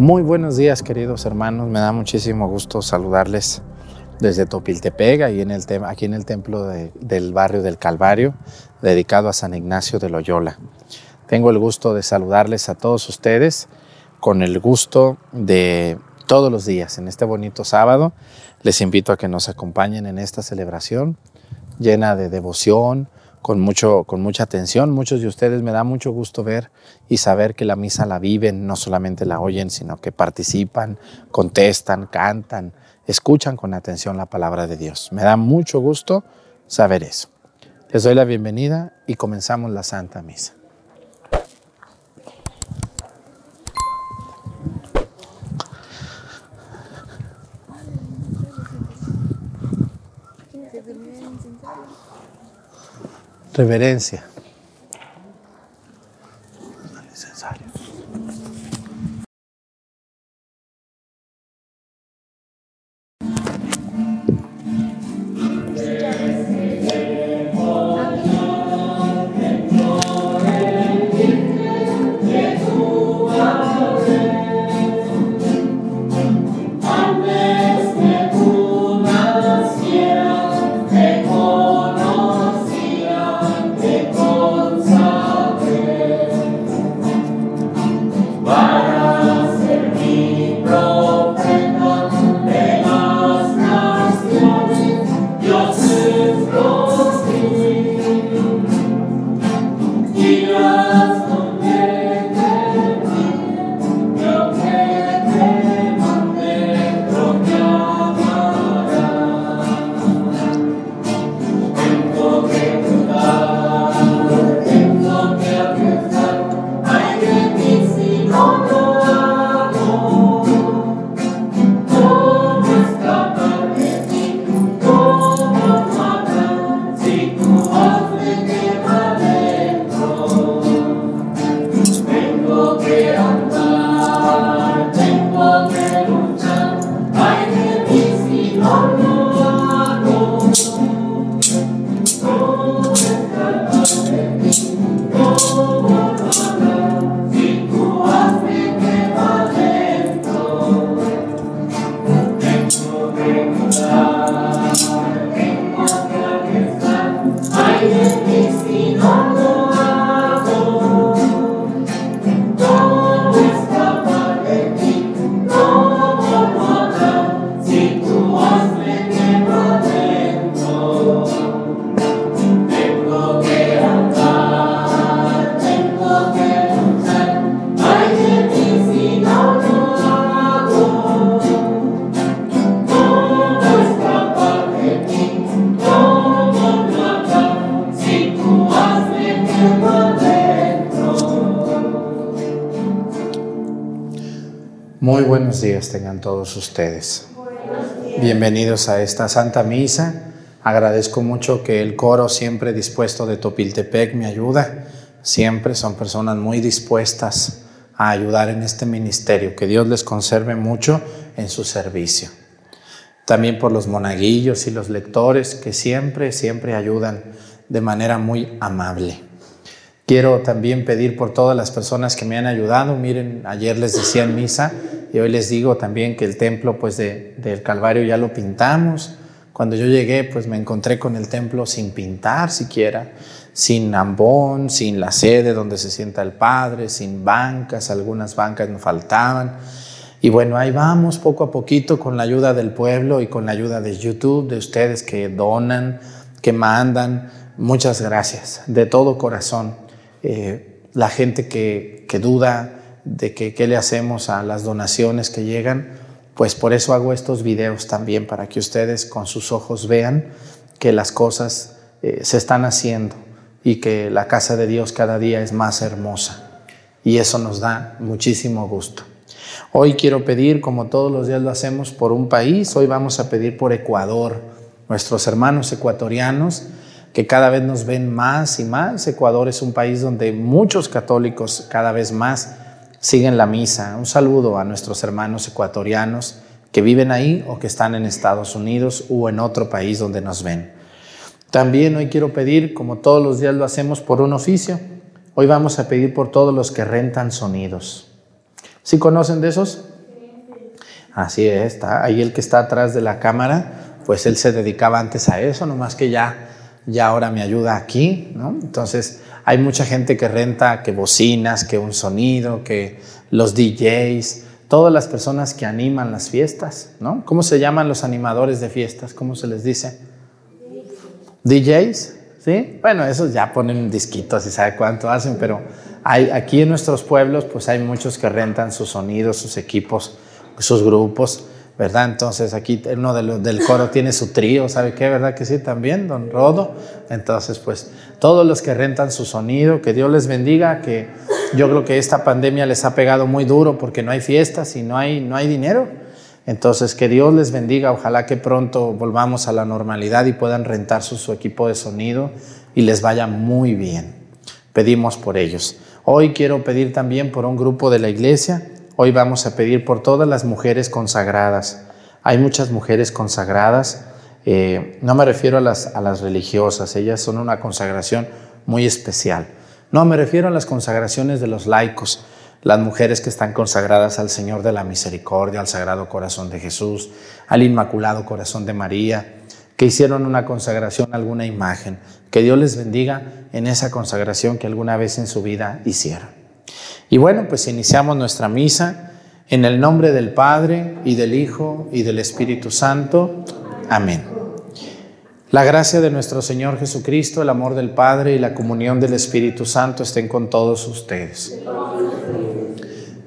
Muy buenos días, queridos hermanos. Me da muchísimo gusto saludarles desde Topiltepec, y en el aquí en el templo del barrio del Calvario, dedicado a San Ignacio de Loyola. Tengo el gusto de saludarles a todos ustedes con el gusto de todos los días en este bonito sábado. Les invito a que nos acompañen en esta celebración llena de devoción, con, mucho, con mucha atención. Muchos de ustedes me da mucho gusto ver y saber que la misa la viven, no solamente la oyen, sino que participan, contestan, cantan, escuchan con atención la palabra de Dios. Me da mucho gusto saber eso. Les doy la bienvenida y comenzamos la Santa Misa. Reverencia. Muy buenos días tengan todos ustedes. Bienvenidos a esta Santa Misa. Agradezco mucho que el coro siempre dispuesto de Topiltepec me ayuda. Siempre son personas muy dispuestas a ayudar en este ministerio. Que Dios les conserve mucho en su servicio. También por los monaguillos y los lectores que siempre, siempre ayudan de manera muy amable. Quiero también pedir por todas las personas que me han ayudado. Miren, ayer les decía en misa y hoy les digo también que el templo pues del Calvario ya lo pintamos. Cuando yo llegué pues me encontré con el templo sin pintar siquiera, sin ambón, sin la sede donde se sienta el Padre, sin bancas, algunas bancas nos faltaban. Y bueno, ahí vamos poco a poquito con la ayuda del pueblo y con la ayuda de YouTube, de ustedes que donan, que mandan. Muchas gracias de todo corazón. Eh, la gente que, duda de que qué le hacemos a las donaciones que llegan, pues por eso hago estos videos también, para que ustedes con sus ojos vean que las cosas eh, se están haciendo y que la casa de Dios cada día es más hermosa. Y eso nos da muchísimo gusto. Hoy quiero pedir, como todos los días lo hacemos, por un país. Hoy vamos a pedir por Ecuador, nuestros hermanos ecuatorianos que cada vez nos ven más y más. Ecuador es un país donde muchos católicos cada vez más siguen la misa. Un saludo a nuestros hermanos ecuatorianos que viven ahí o que están en Estados Unidos o en otro país donde nos ven. También hoy quiero pedir, como todos los días lo hacemos, por un oficio. Hoy vamos a pedir por todos los que rentan sonidos. ¿Sí conocen de esos? Así es, está ahí el que está atrás de la cámara, pues él se dedicaba antes a eso, nomás que ya, ya ahora me ayuda aquí, ¿no? Entonces hay mucha gente que renta que bocinas, que un sonido, que los DJs, todas las personas que animan las fiestas, ¿no? ¿Cómo se llaman los animadores de fiestas? ¿Cómo se les dice? DJs, ¿sí? Bueno, esos ya ponen disquitos y sabe cuánto hacen, pero hay, aquí en nuestros pueblos pues hay muchos que rentan sus sonidos, sus equipos, sus grupos, ¿verdad? Entonces aquí uno del coro tiene su trío, ¿sabe qué? ¿Verdad que sí también, don Rodo? Entonces pues todos los que rentan su sonido, que Dios les bendiga, que yo creo que esta pandemia les ha pegado muy duro porque no hay fiestas y no hay, no hay dinero. Entonces, que Dios les bendiga, ojalá que pronto volvamos a la normalidad y puedan rentar su, su equipo de sonido y les vaya muy bien. Pedimos por ellos. Hoy quiero pedir también por un grupo de la iglesia. Hoy vamos a pedir por todas las mujeres consagradas. Hay muchas mujeres consagradas. Eh, no me refiero a las, a las religiosas, ellas son una consagración muy especial. No, me refiero a las consagraciones de los laicos, las mujeres que están consagradas al Señor de la Misericordia, al Sagrado Corazón de Jesús, al Inmaculado Corazón de María, que hicieron una consagración a alguna imagen. Que Dios les bendiga en esa consagración que alguna vez en su vida hicieron. Y bueno, pues iniciamos nuestra misa en el nombre del Padre y del Hijo y del Espíritu Santo. Amén. La gracia de nuestro Señor Jesucristo, el amor del Padre y la comunión del Espíritu Santo estén con todos ustedes.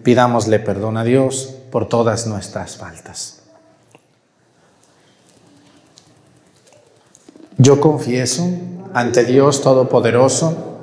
Pidámosle perdón a Dios por todas nuestras faltas. Yo confieso ante Dios Todopoderoso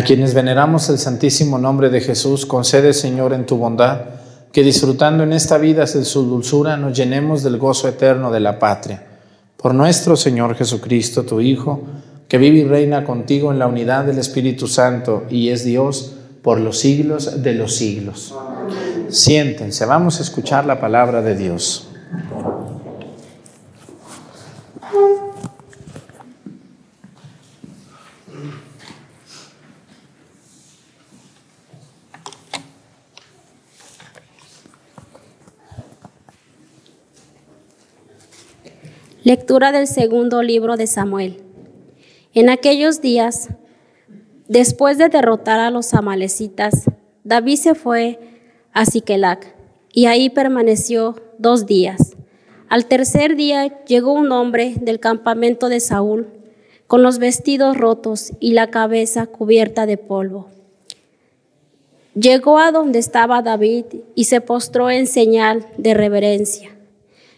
A quienes veneramos el santísimo nombre de Jesús, concede, Señor, en tu bondad, que disfrutando en esta vida de su dulzura nos llenemos del gozo eterno de la patria. Por nuestro Señor Jesucristo, tu Hijo, que vive y reina contigo en la unidad del Espíritu Santo y es Dios, por los siglos de los siglos. Siéntense, vamos a escuchar la palabra de Dios. Lectura del segundo libro de Samuel. En aquellos días Después de derrotar a los amalecitas, David se fue a Siquelac y ahí permaneció dos días. Al tercer día llegó un hombre del campamento de Saúl con los vestidos rotos y la cabeza cubierta de polvo. Llegó a donde estaba David y se postró en señal de reverencia.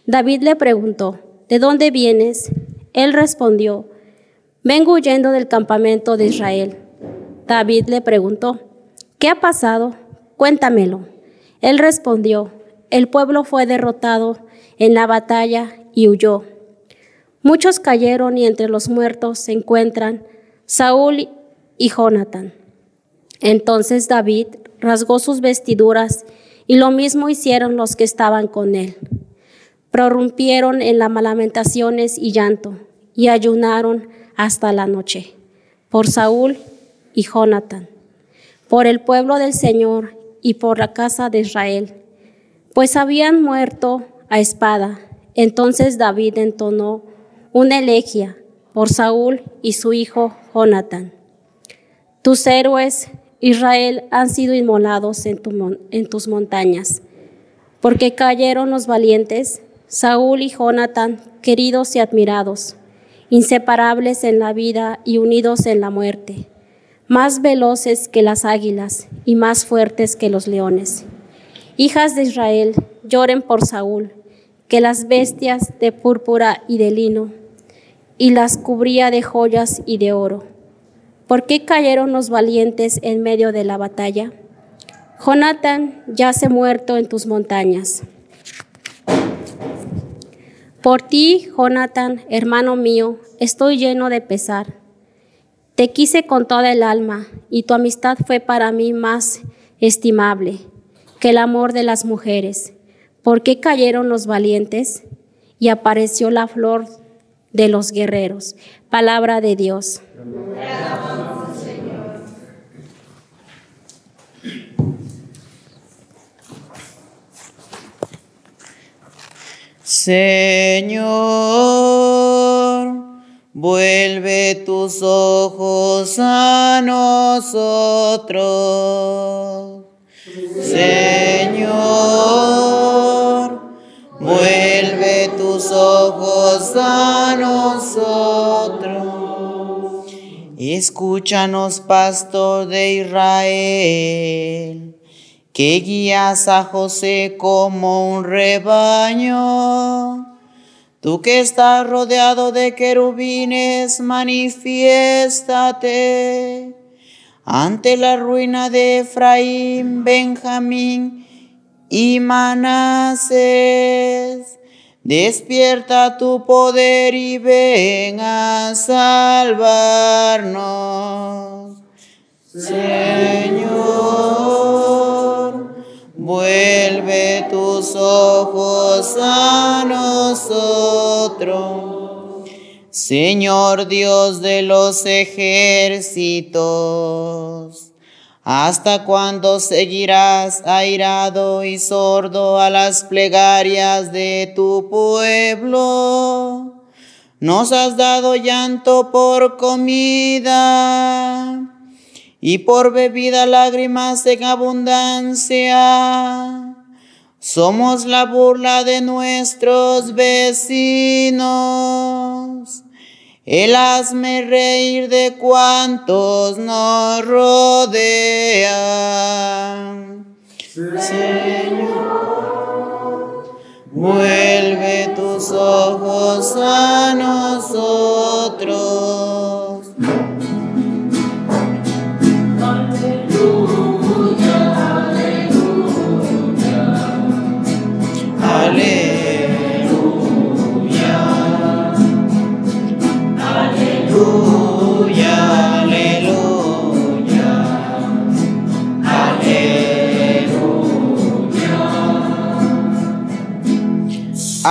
David le preguntó, ¿de dónde vienes? Él respondió, vengo huyendo del campamento de Israel. David le preguntó, ¿qué ha pasado? Cuéntamelo. Él respondió, el pueblo fue derrotado en la batalla y huyó. Muchos cayeron y entre los muertos se encuentran Saúl y Jonathan. Entonces David rasgó sus vestiduras y lo mismo hicieron los que estaban con él. Prorrumpieron en las lamentaciones y llanto y ayunaron hasta la noche por Saúl y Jonathan, por el pueblo del Señor y por la casa de Israel, pues habían muerto a espada. Entonces David entonó una elegía por Saúl y su hijo Jonathan. Tus héroes, Israel, han sido inmolados en tus montañas, porque cayeron los valientes, Saúl y Jonathan, queridos y admirados, inseparables en la vida y unidos en la muerte, más veloces que las águilas y más fuertes que los leones. Hijas de Israel, lloren por Saúl, que las bestias de púrpura y de lino y las cubría de joyas y de oro. ¿Por qué cayeron los valientes en medio de la batalla? Jonathan yace muerto en tus montañas. Por ti, Jonathan, hermano mío, estoy lleno de pesar. Te quise con toda el alma, y tu amistad fue para mí más estimable que el amor de las mujeres. ¿Por qué cayeron los valientes? Y apareció la flor de los guerreros. Palabra de Dios. Señor, vuelve tus ojos a nosotros. Señor, Vuelve tus ojos a nosotros. Escúchanos, pastor de Israel, que guías a José como un rebaño. Tú que estás rodeado de querubines, manifiéstate ante la ruina de Efraín, Benjamín y Manases. Despierta tu poder y ven a salvarnos. Señor, vuelve tus ojos a nosotros. Señor Dios de los ejércitos ¿Hasta cuándo seguirás airado y sordo a las plegarias de tu pueblo? Nos has dado llanto por comida y por bebida lágrimas en abundancia. Somos la burla de nuestros vecinos el hazme reír de cuantos nos rodean. Señor, vuelve tus ojos a nosotros.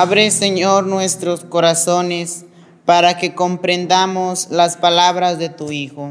Abre, Señor, nuestros corazones para que comprendamos las palabras de tu Hijo.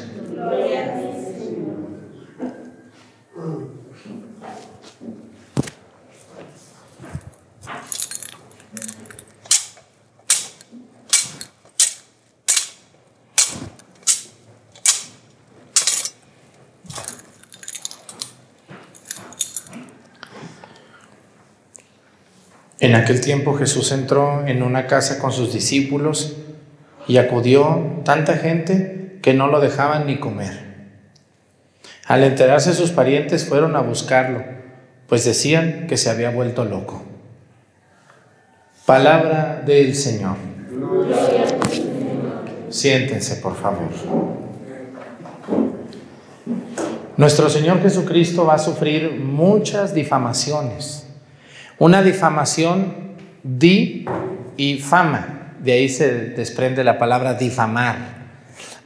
En aquel tiempo Jesús entró en una casa con sus discípulos y acudió tanta gente que no lo dejaban ni comer. Al enterarse sus parientes fueron a buscarlo, pues decían que se había vuelto loco. Palabra del Señor. Siéntense, por favor. Nuestro Señor Jesucristo va a sufrir muchas difamaciones. Una difamación di y fama. De ahí se desprende la palabra difamar.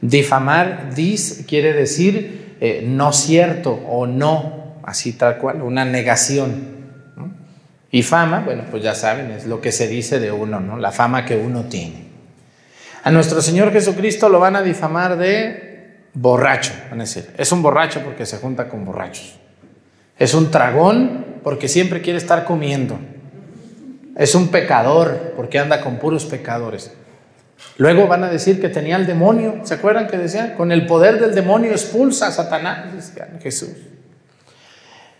Difamar, dis, quiere decir eh, no cierto o no, así tal cual, una negación. Y fama, bueno, pues ya saben, es lo que se dice de uno, ¿no? La fama que uno tiene. A nuestro Señor Jesucristo lo van a difamar de borracho, van a decir. Es un borracho porque se junta con borrachos. Es un tragón porque siempre quiere estar comiendo. Es un pecador porque anda con puros pecadores. Luego van a decir que tenía el demonio. ¿Se acuerdan que decían? Con el poder del demonio expulsa a Satanás, decían Jesús.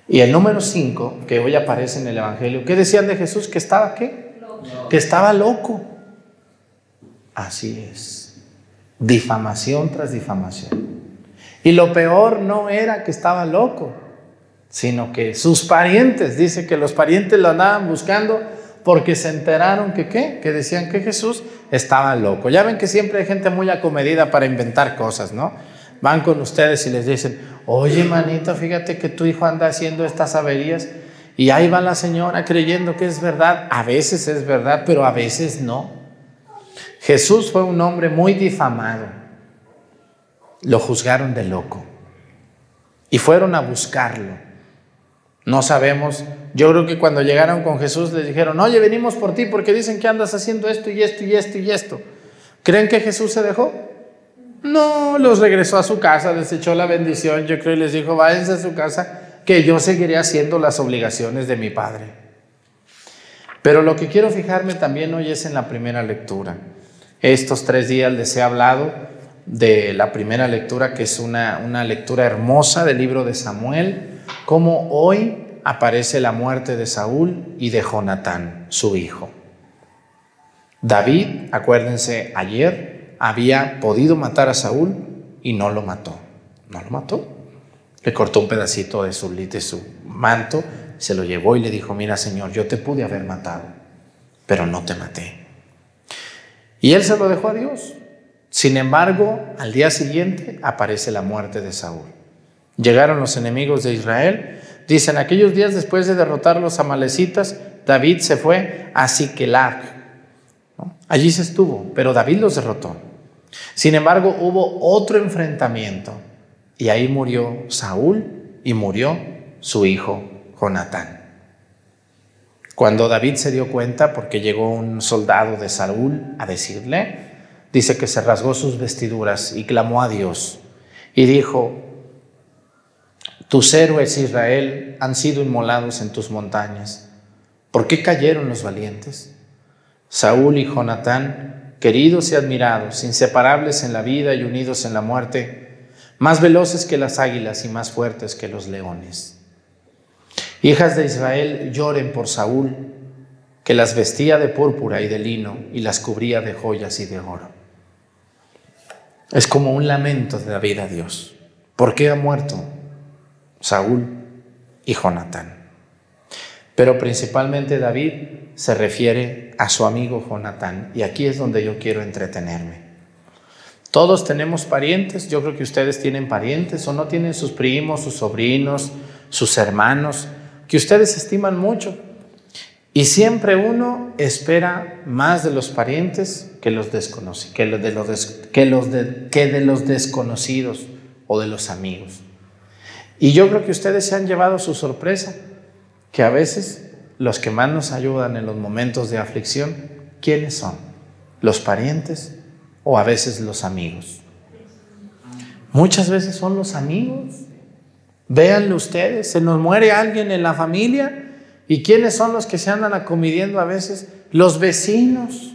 Y el número 5, que hoy aparece en el Evangelio, ¿qué decían de Jesús? Que estaba qué? Que estaba loco. Así es. Difamación tras difamación. Y lo peor no era que estaba loco, sino que sus parientes, dice que los parientes lo andaban buscando porque se enteraron que qué, que decían que Jesús estaba loco. Ya ven que siempre hay gente muy acomedida para inventar cosas, ¿no? Van con ustedes y les dicen, oye manito, fíjate que tu hijo anda haciendo estas averías y ahí va la señora creyendo que es verdad. A veces es verdad, pero a veces no. Jesús fue un hombre muy difamado. Lo juzgaron de loco. Y fueron a buscarlo. No sabemos. Yo creo que cuando llegaron con Jesús les dijeron, oye, venimos por ti porque dicen que andas haciendo esto y esto y esto y esto. ¿Creen que Jesús se dejó? No, los regresó a su casa, les echó la bendición, yo creo, y les dijo, váyanse a su casa, que yo seguiré haciendo las obligaciones de mi Padre. Pero lo que quiero fijarme también hoy es en la primera lectura. Estos tres días les he hablado de la primera lectura, que es una, una lectura hermosa del libro de Samuel, como hoy aparece la muerte de Saúl y de Jonatán, su hijo. David, acuérdense, ayer había podido matar a Saúl y no lo mató. No lo mató. Le cortó un pedacito de su, de su manto, se lo llevó y le dijo, mira Señor, yo te pude haber matado, pero no te maté. Y él se lo dejó a Dios. Sin embargo, al día siguiente aparece la muerte de Saúl. Llegaron los enemigos de Israel. Dicen, aquellos días después de derrotar los amalecitas, David se fue a Siquelac. Allí se estuvo, pero David los derrotó. Sin embargo, hubo otro enfrentamiento y ahí murió Saúl y murió su hijo Jonatán. Cuando David se dio cuenta, porque llegó un soldado de Saúl a decirle, dice que se rasgó sus vestiduras y clamó a Dios y dijo, tus héroes Israel han sido inmolados en tus montañas. ¿Por qué cayeron los valientes? Saúl y Jonatán, queridos y admirados, inseparables en la vida y unidos en la muerte, más veloces que las águilas y más fuertes que los leones. Hijas de Israel, lloren por Saúl, que las vestía de púrpura y de lino y las cubría de joyas y de oro. Es como un lamento de David a Dios. ¿Por qué ha muerto Saúl y Jonatán? Pero principalmente David se refiere a su amigo Jonatán. Y aquí es donde yo quiero entretenerme. Todos tenemos parientes, yo creo que ustedes tienen parientes o no tienen sus primos, sus sobrinos, sus hermanos que ustedes estiman mucho. Y siempre uno espera más de los parientes que los desconocidos, que, los, que de los desconocidos o de los amigos. Y yo creo que ustedes se han llevado su sorpresa, que a veces los que más nos ayudan en los momentos de aflicción, ¿quiénes son? ¿Los parientes o a veces los amigos? Muchas veces son los amigos. Véanlo ustedes, se nos muere alguien en la familia y ¿quiénes son los que se andan acomidiendo a veces? Los vecinos.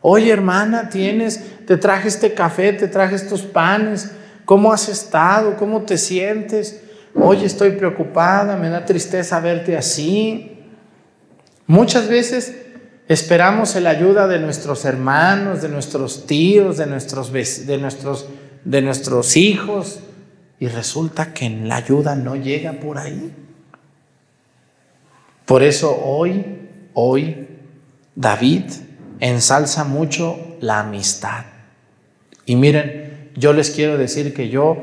Oye hermana, tienes, te traje este café, te traje estos panes, ¿cómo has estado? ¿Cómo te sientes? Oye, estoy preocupada, me da tristeza verte así. Muchas veces Esperamos la ayuda de nuestros hermanos, de nuestros tíos, de nuestros, de nuestros, de nuestros hijos, y resulta que la ayuda no llega por ahí. Por eso hoy, hoy, David ensalza mucho la amistad. Y miren, yo les quiero decir que yo,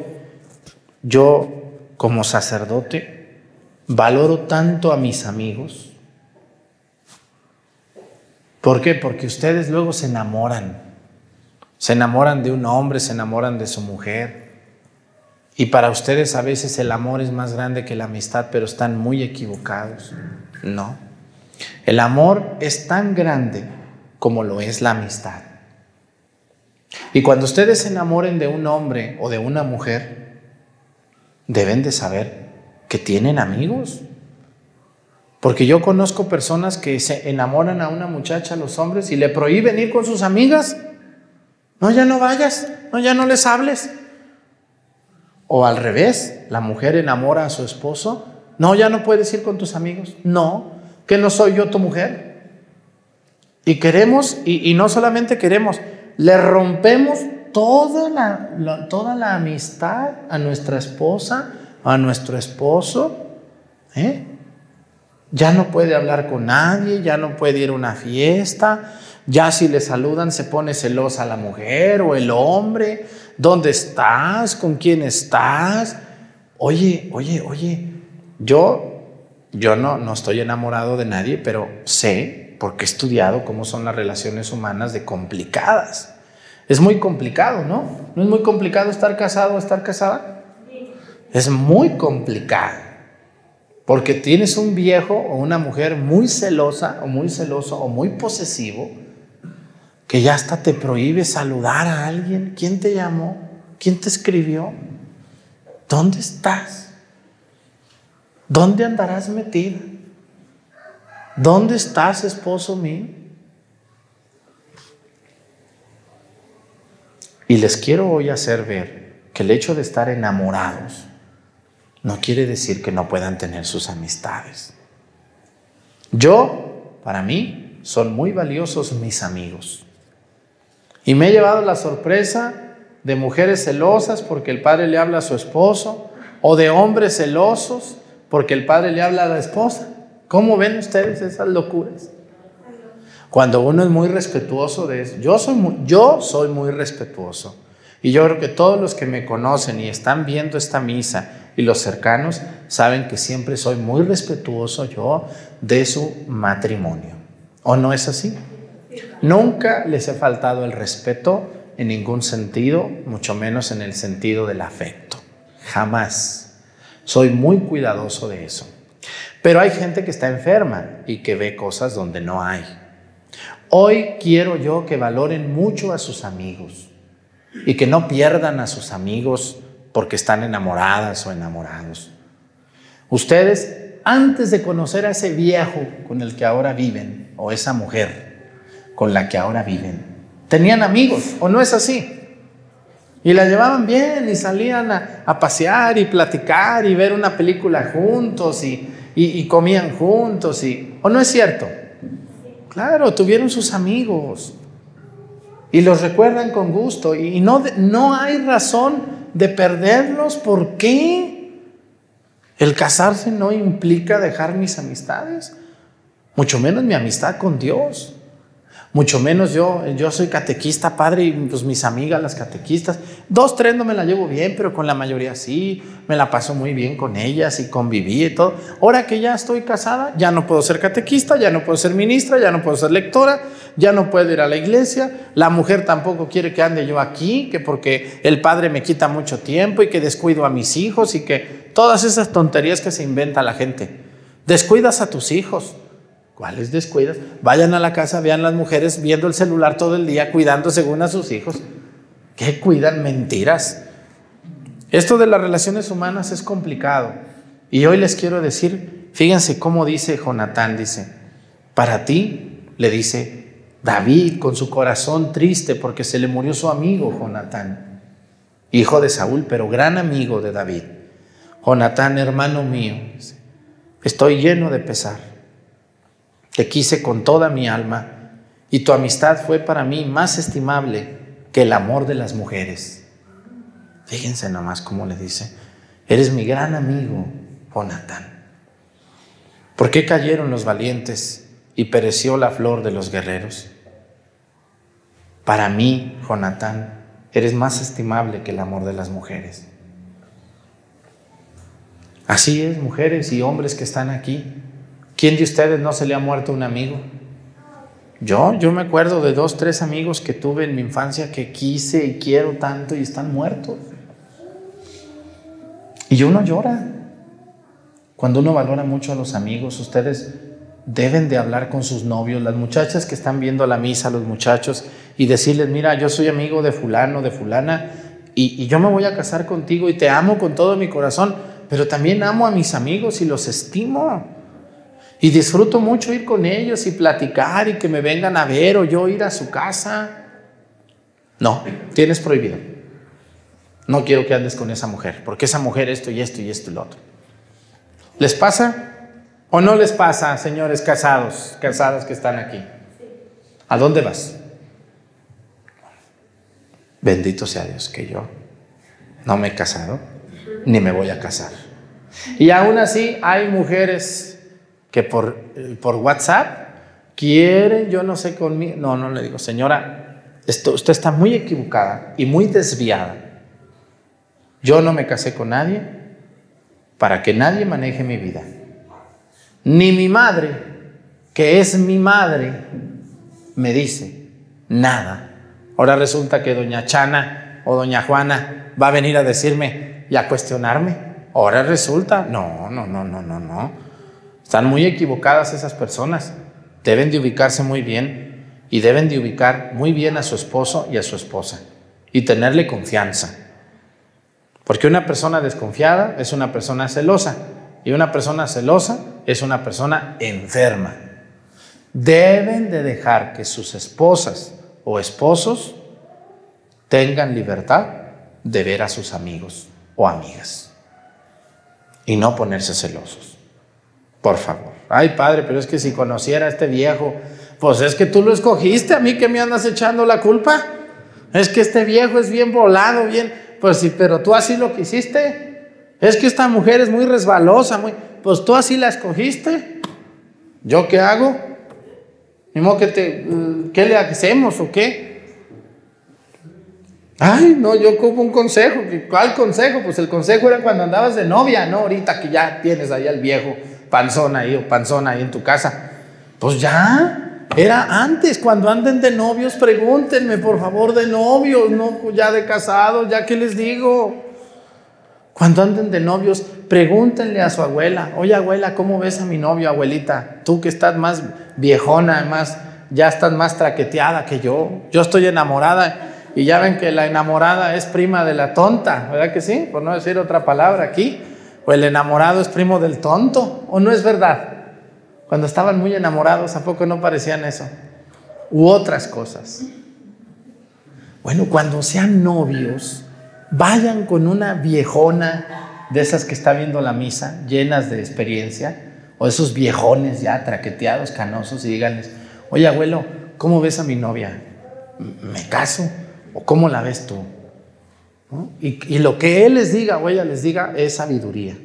yo como sacerdote, valoro tanto a mis amigos. ¿Por qué? Porque ustedes luego se enamoran. Se enamoran de un hombre, se enamoran de su mujer. Y para ustedes a veces el amor es más grande que la amistad, pero están muy equivocados. No. El amor es tan grande como lo es la amistad. Y cuando ustedes se enamoren de un hombre o de una mujer, deben de saber que tienen amigos. Porque yo conozco personas que se enamoran a una muchacha, los hombres, y le prohíben ir con sus amigas. No, ya no vayas, no, ya no les hables. O al revés, la mujer enamora a su esposo. No, ya no puedes ir con tus amigos. No, que no soy yo tu mujer. Y queremos, y, no solamente queremos, le rompemos toda la, toda la amistad a nuestra esposa, a nuestro esposo. ¿eh? Ya no puede hablar con nadie, ya no puede ir a una fiesta, ya si le saludan se pone celosa la mujer o el hombre. ¿Dónde estás? ¿Con quién estás? Oye, oye, oye, yo, yo no, no estoy enamorado de nadie, pero sé, porque he estudiado cómo son las relaciones humanas de complicadas. Es muy complicado, ¿no? ¿No es muy complicado estar casado o estar casada? Es muy complicado. Porque tienes un viejo o una mujer muy celosa o muy celoso o muy posesivo que ya hasta te prohíbe saludar a alguien. ¿Quién te llamó? ¿Quién te escribió? ¿Dónde estás? ¿Dónde andarás metida? ¿Dónde estás, esposo mío? Y les quiero hoy hacer ver que el hecho de estar enamorados no quiere decir que no puedan tener sus amistades. Yo, para mí, son muy valiosos mis amigos. Y me he llevado la sorpresa de mujeres celosas porque el padre le habla a su esposo, o de hombres celosos porque el padre le habla a la esposa. ¿Cómo ven ustedes esas locuras? Cuando uno es muy respetuoso de eso. Yo soy muy, yo soy muy respetuoso. Y yo creo que todos los que me conocen y están viendo esta misa y los cercanos saben que siempre soy muy respetuoso yo de su matrimonio. ¿O no es así? Nunca les he faltado el respeto en ningún sentido, mucho menos en el sentido del afecto. Jamás. Soy muy cuidadoso de eso. Pero hay gente que está enferma y que ve cosas donde no hay. Hoy quiero yo que valoren mucho a sus amigos y que no pierdan a sus amigos porque están enamoradas o enamorados. Ustedes, antes de conocer a ese viejo con el que ahora viven, o esa mujer, con la que ahora viven. Tenían amigos, ¿o no es así? Y la llevaban bien y salían a, pasear y platicar y ver una película juntos y, comían juntos. Y, ¿O no es cierto? Claro, tuvieron sus amigos y los recuerdan con gusto y no, no hay razón de perderlos. ¿Por qué? El casarse no implica dejar mis amistades, mucho menos mi amistad con Dios. Mucho menos yo, yo soy catequista, padre, y pues mis amigas, las catequistas, dos, tres no me la llevo bien, pero con la mayoría sí, me la paso muy bien con ellas y conviví y todo. Ahora que ya estoy casada, ya no puedo ser catequista, ya no puedo ser ministra, ya no puedo ser lectora, ya no puedo ir a la iglesia, la mujer tampoco quiere que ande yo aquí, que porque el padre me quita mucho tiempo y que descuido a mis hijos y que todas esas tonterías que se inventa la gente. Descuidas a tus hijos ¿Cuáles descuidas? Vayan a la casa, vean las mujeres viendo el celular todo el día, cuidando según a sus hijos. ¿Qué cuidan? Mentiras. Esto de las relaciones humanas es complicado. Y hoy les quiero decir, fíjense cómo dice Jonatán, dice, para ti, le dice David con su corazón triste porque se le murió su amigo Jonatán, hijo de Saúl, pero gran amigo de David. Jonatán, hermano mío, estoy lleno de pesar te quise con toda mi alma Y tu amistad fue para mí más estimable que el amor de las mujeres. Fíjense nomás cómo le dice, eres mi gran amigo, Jonatán. ¿Por qué cayeron los valientes y pereció la flor de los guerreros? Para mí, Jonatán, eres más estimable que el amor de las mujeres. Así es, mujeres y hombres que están aquí. ¿Quién de ustedes no se le ha muerto un amigo? Yo, yo me acuerdo de dos, tres amigos que tuve en mi infancia que quise y quiero tanto y están muertos. Y uno llora. Cuando uno valora mucho a los amigos, ustedes deben de hablar con sus novios, las muchachas que están viendo la misa, los muchachos, y decirles, mira, yo soy amigo de fulano, de fulana, y, y yo me voy a casar contigo y te amo con todo mi corazón, pero también amo a mis amigos y los estimo. Y disfruto mucho ir con ellos y platicar y que me vengan a ver o yo ir a su casa. No, tienes prohibido. No quiero que andes con esa mujer, porque esa mujer esto y esto y esto y lo otro. ¿Les pasa o no les pasa, señores casados, casadas que están aquí? ¿A dónde vas? Bendito sea Dios que yo no me he casado ni me voy a casar. Y aún así hay mujeres que por, por WhatsApp quieren, yo no sé conmigo. No, no le digo, señora, esto, usted está muy equivocada y muy desviada. Yo no me casé con nadie para que nadie maneje mi vida. Ni mi madre, que es mi madre, me dice nada. Ahora resulta que doña Chana o doña Juana va a venir a decirme y a cuestionarme. Ahora resulta, no, no, no, no, no, no. Están muy equivocadas esas personas. Deben de ubicarse muy bien y deben de ubicar muy bien a su esposo y a su esposa y tenerle confianza. Porque una persona desconfiada es una persona celosa y una persona celosa es una persona enferma. Deben de dejar que sus esposas o esposos tengan libertad de ver a sus amigos o amigas y no ponerse celosos. Por favor. Ay, padre, pero es que si conociera a este viejo, pues es que tú lo escogiste, a mí que me andas echando la culpa. Es que este viejo es bien volado, bien. Pues sí, pero tú así lo quisiste. Es que esta mujer es muy resbalosa, muy. Pues tú así la escogiste. ¿Yo qué hago? que te, ¿Qué le hacemos o qué? Ay, no, yo como un consejo. ¿Cuál consejo? Pues el consejo era cuando andabas de novia, no ahorita que ya tienes ahí al viejo panzona ahí o panzona ahí en tu casa. Pues ya, era antes, cuando anden de novios, pregúntenme por favor de novios, no ya de casados, ya que les digo. Cuando anden de novios, pregúntenle a su abuela, oye abuela, ¿cómo ves a mi novio, abuelita? Tú que estás más viejona, más, ya estás más traqueteada que yo. Yo estoy enamorada y ya ven que la enamorada es prima de la tonta, ¿verdad que sí? Por no decir otra palabra aquí. O el enamorado es primo del tonto, o no es verdad. Cuando estaban muy enamorados, ¿a poco no parecían eso? U otras cosas. Bueno, cuando sean novios, vayan con una viejona de esas que está viendo la misa, llenas de experiencia, o esos viejones ya traqueteados, canosos, y díganles, oye abuelo, ¿cómo ves a mi novia? ¿Me caso? ¿O cómo la ves tú? Y, lo que él les diga o ella les diga es sabiduría.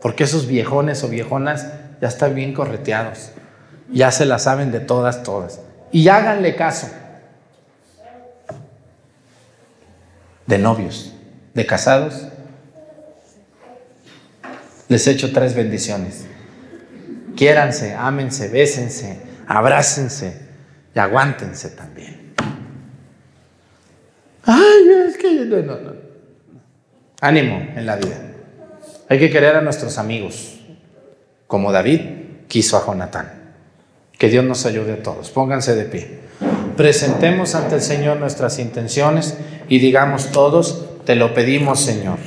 Porque esos viejones o viejonas ya están bien correteados. Ya se la saben de todas, todas. Y háganle caso. De novios, de casados. Les echo tres bendiciones. Quiéranse, ámense, bésense, abrácense y aguántense también. Ay, es Ánimo en la vida. Hay que querer a nuestros amigos, como David quiso a Jonatán. Que Dios nos ayude a todos. Pónganse de pie. Presentemos ante el Señor nuestras intenciones y digamos todos, te lo pedimos, Señor.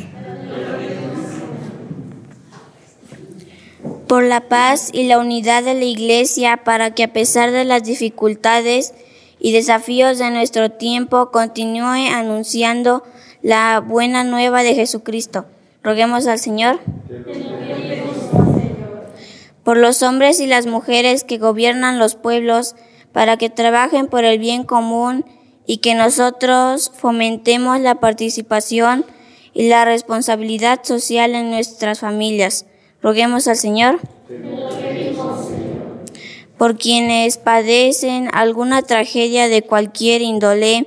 Por la paz y la unidad de la Iglesia, para que a pesar de las dificultades, y desafíos de nuestro tiempo continúe anunciando la buena nueva de Jesucristo. Roguemos al Señor. Por los hombres y las mujeres que gobiernan los pueblos, para que trabajen por el bien común y que nosotros fomentemos la participación y la responsabilidad social en nuestras familias. Roguemos al Señor. Por quienes padecen alguna tragedia de cualquier índole,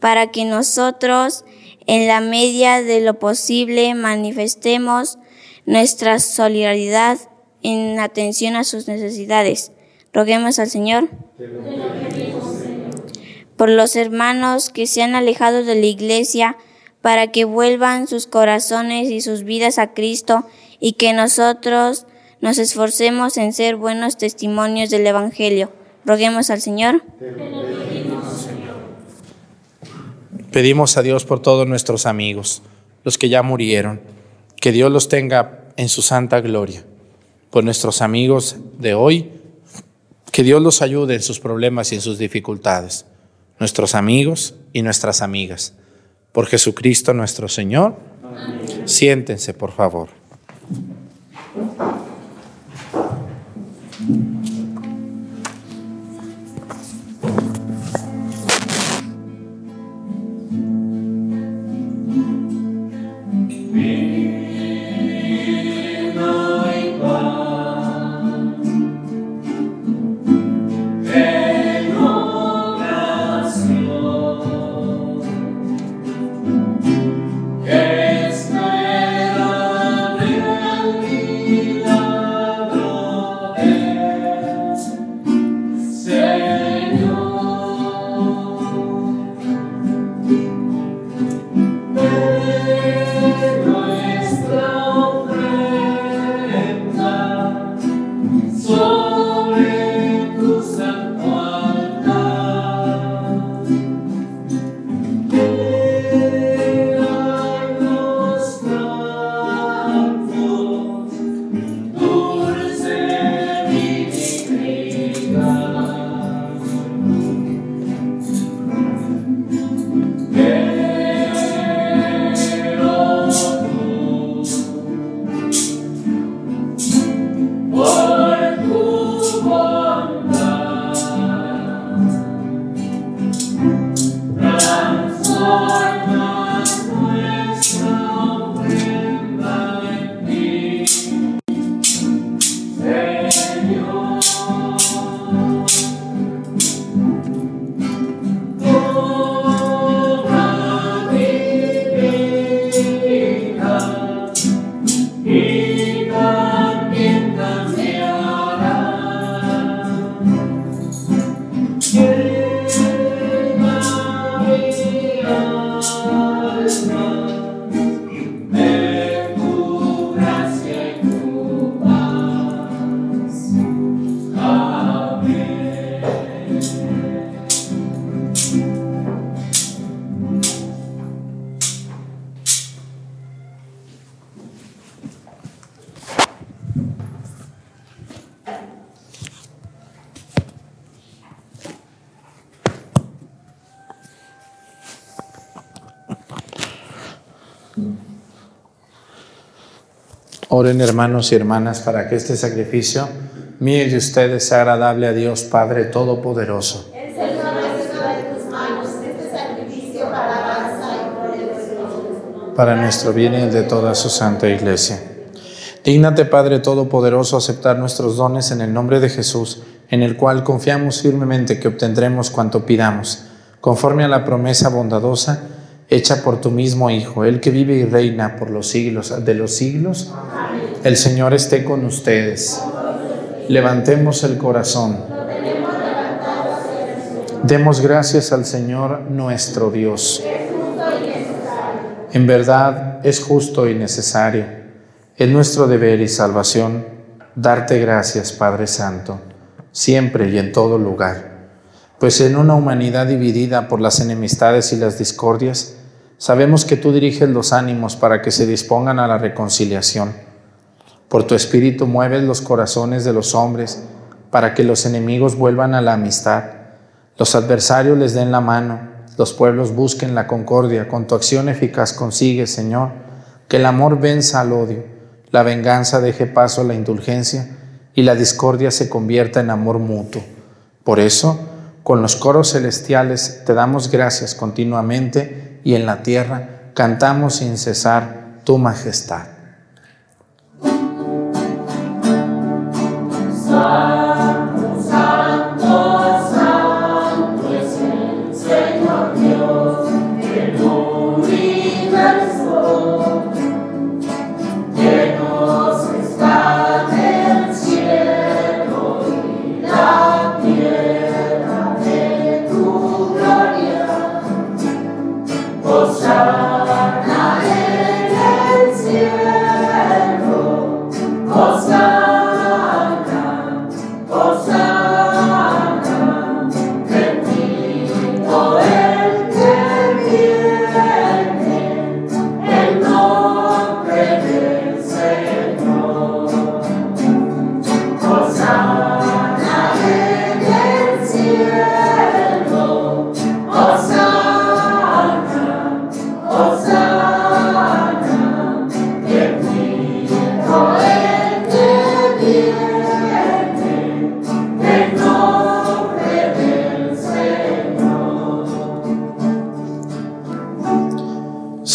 para que nosotros, en la medida de lo posible, manifestemos nuestra solidaridad en atención a sus necesidades. Roguemos al Señor. Por los hermanos que se han alejado de la iglesia, para que vuelvan sus corazones y sus vidas a Cristo y que nosotros nos esforcemos en ser buenos testimonios del Evangelio. Roguemos al Señor. Pedimos a Dios por todos nuestros amigos, los que ya murieron, que Dios los tenga en su santa gloria. Por nuestros amigos de hoy, que Dios los ayude en sus problemas y en sus dificultades. Nuestros amigos y nuestras amigas por Jesucristo nuestro Señor. Siéntense, por favor. Oren hermanos y hermanas para que este sacrificio mío y de ustedes sea agradable a Dios Padre Todopoderoso. Para nuestro bien y el de toda su santa iglesia. Dígnate, Padre Todopoderoso, aceptar nuestros dones en el nombre de Jesús, en el cual confiamos firmemente que obtendremos cuanto pidamos, conforme a la promesa bondadosa hecha por tu mismo Hijo, el que vive y reina por los siglos de los siglos. El Señor esté con ustedes. Levantemos el corazón. Demos gracias al Señor nuestro Dios. En verdad es justo y necesario. Es nuestro deber y salvación darte gracias, Padre Santo, siempre y en todo lugar. Pues en una humanidad dividida por las enemistades y las discordias, Sabemos que tú diriges los ánimos para que se dispongan a la reconciliación. Por tu espíritu mueves los corazones de los hombres para que los enemigos vuelvan a la amistad, los adversarios les den la mano, los pueblos busquen la concordia. Con tu acción eficaz consigue, Señor, que el amor venza al odio, la venganza deje paso a la indulgencia y la discordia se convierta en amor mutuo. Por eso, con los coros celestiales te damos gracias continuamente y en la tierra cantamos sin cesar tu majestad.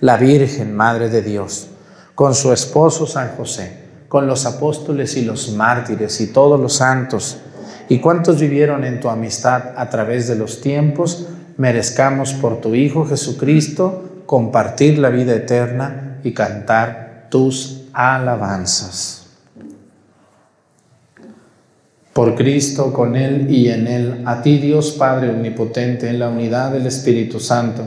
la Virgen, Madre de Dios, con su esposo San José, con los apóstoles y los mártires y todos los santos, y cuantos vivieron en tu amistad a través de los tiempos, merezcamos por tu Hijo Jesucristo compartir la vida eterna y cantar tus alabanzas. Por Cristo, con Él y en Él, a ti Dios Padre Omnipotente, en la unidad del Espíritu Santo,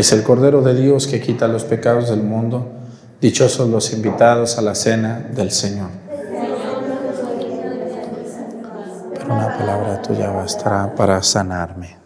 Es el Cordero de Dios que quita los pecados del mundo. Dichosos los invitados a la cena del Señor. Pero una palabra tuya bastará para sanarme.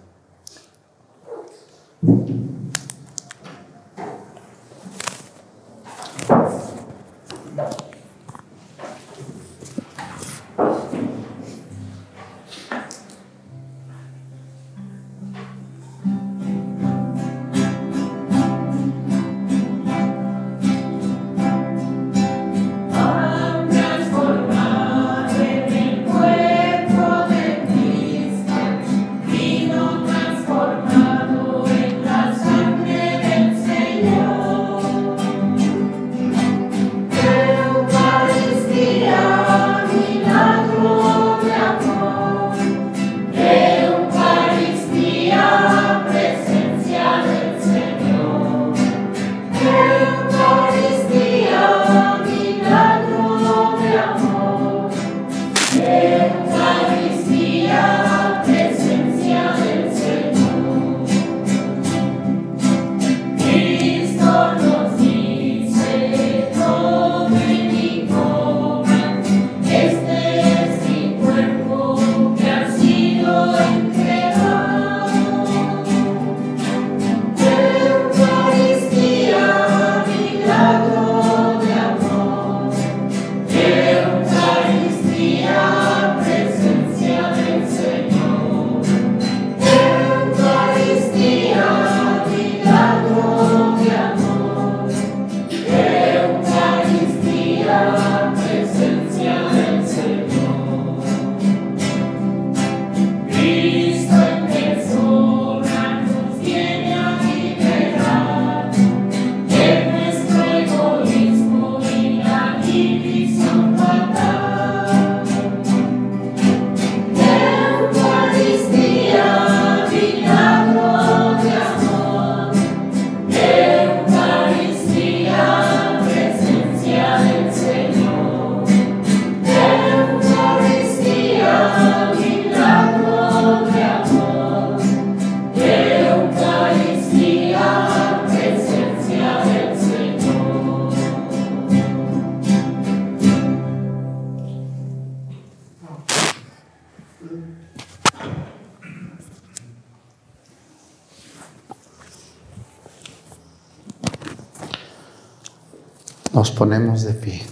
Nos ponemos de pie.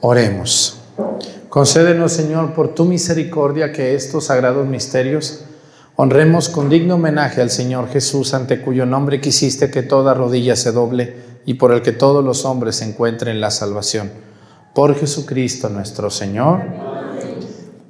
Oremos. Concédenos, Señor, por tu misericordia, que estos sagrados misterios honremos con digno homenaje al Señor Jesús, ante cuyo nombre quisiste que toda rodilla se doble y por el que todos los hombres encuentren la salvación. Por Jesucristo nuestro Señor.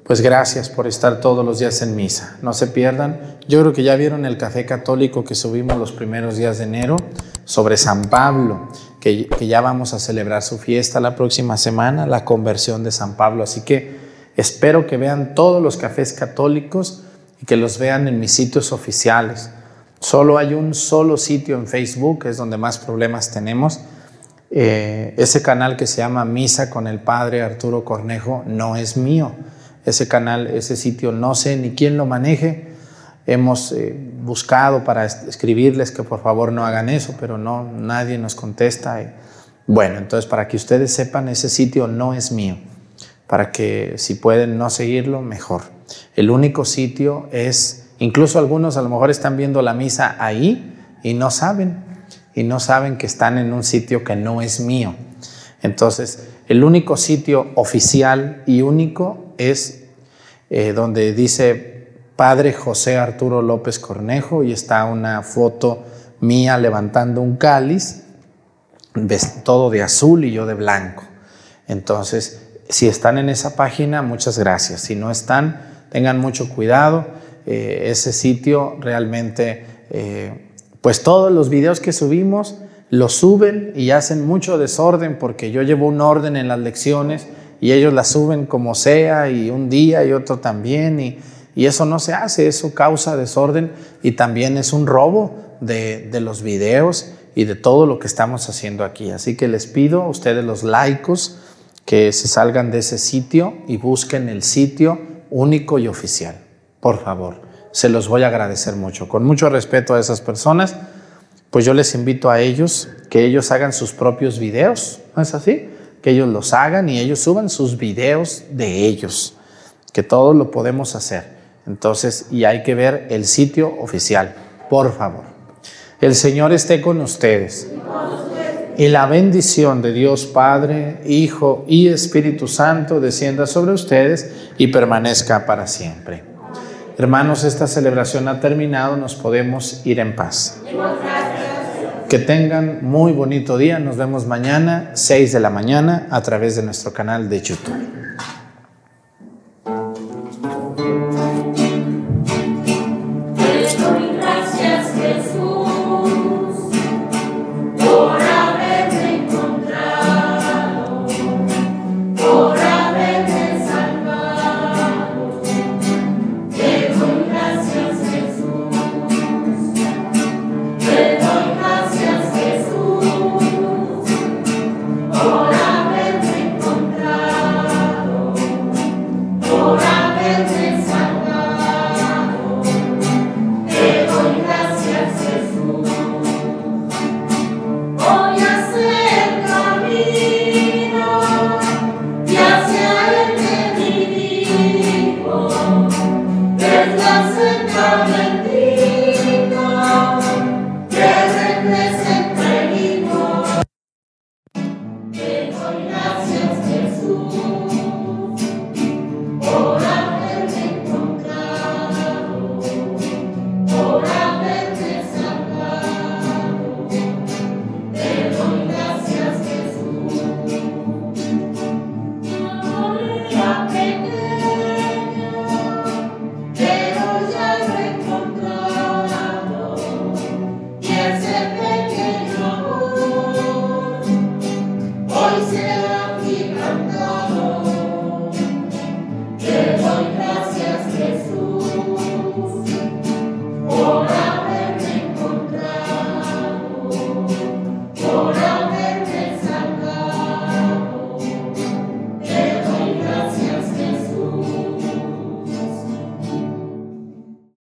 Pues gracias por estar todos los días en misa. No se pierdan. Yo creo que ya vieron el café católico que subimos los primeros días de enero sobre San Pablo que, ya vamos a celebrar su fiesta la próxima semana, la conversión de San Pablo. Así que espero que vean todos los cafés católicos y que los vean en mis sitios oficiales. Solo hay un solo sitio en Facebook, es donde más problemas tenemos. Eh, ese canal que se llama Misa con el Padre Arturo Cornejo no es mío. Ese canal, ese sitio, no sé ni quién lo maneje Hemos eh, buscado para escribirles que por favor no hagan eso, pero no, nadie nos contesta. Bueno, entonces para que ustedes sepan, ese sitio no es mío. Para que si pueden no seguirlo, mejor. El único sitio es, incluso algunos a lo mejor están viendo la misa ahí y no saben, y no saben que están en un sitio que no es mío. Entonces, el único sitio oficial y único es eh, donde dice padre José Arturo López Cornejo y está una foto mía levantando un cáliz, todo de azul y yo de blanco. Entonces, si están en esa página, muchas gracias. Si no están, tengan mucho cuidado. Eh, ese sitio realmente, eh, pues todos los videos que subimos los suben y hacen mucho desorden porque yo llevo un orden en las lecciones y ellos las suben como sea y un día y otro también y y eso no se hace, eso causa desorden y también es un robo de, los videos y de todo lo que estamos haciendo aquí. Así que les pido a ustedes los laicos que se salgan de ese sitio y busquen el sitio único y oficial. Por favor, se los voy a agradecer mucho. Con mucho respeto a esas personas, pues yo les invito a ellos que ellos hagan sus propios videos, ¿no es así? Que ellos los hagan y ellos suban sus videos de ellos, que todos lo podemos hacer. Entonces, y hay que ver el sitio oficial, por favor. El Señor esté con ustedes. Y la bendición de Dios Padre, Hijo y Espíritu Santo descienda sobre ustedes y permanezca para siempre. Hermanos, esta celebración ha terminado, nos podemos ir en paz. Que tengan muy bonito día, nos vemos mañana, 6 de la mañana, a través de nuestro canal de YouTube.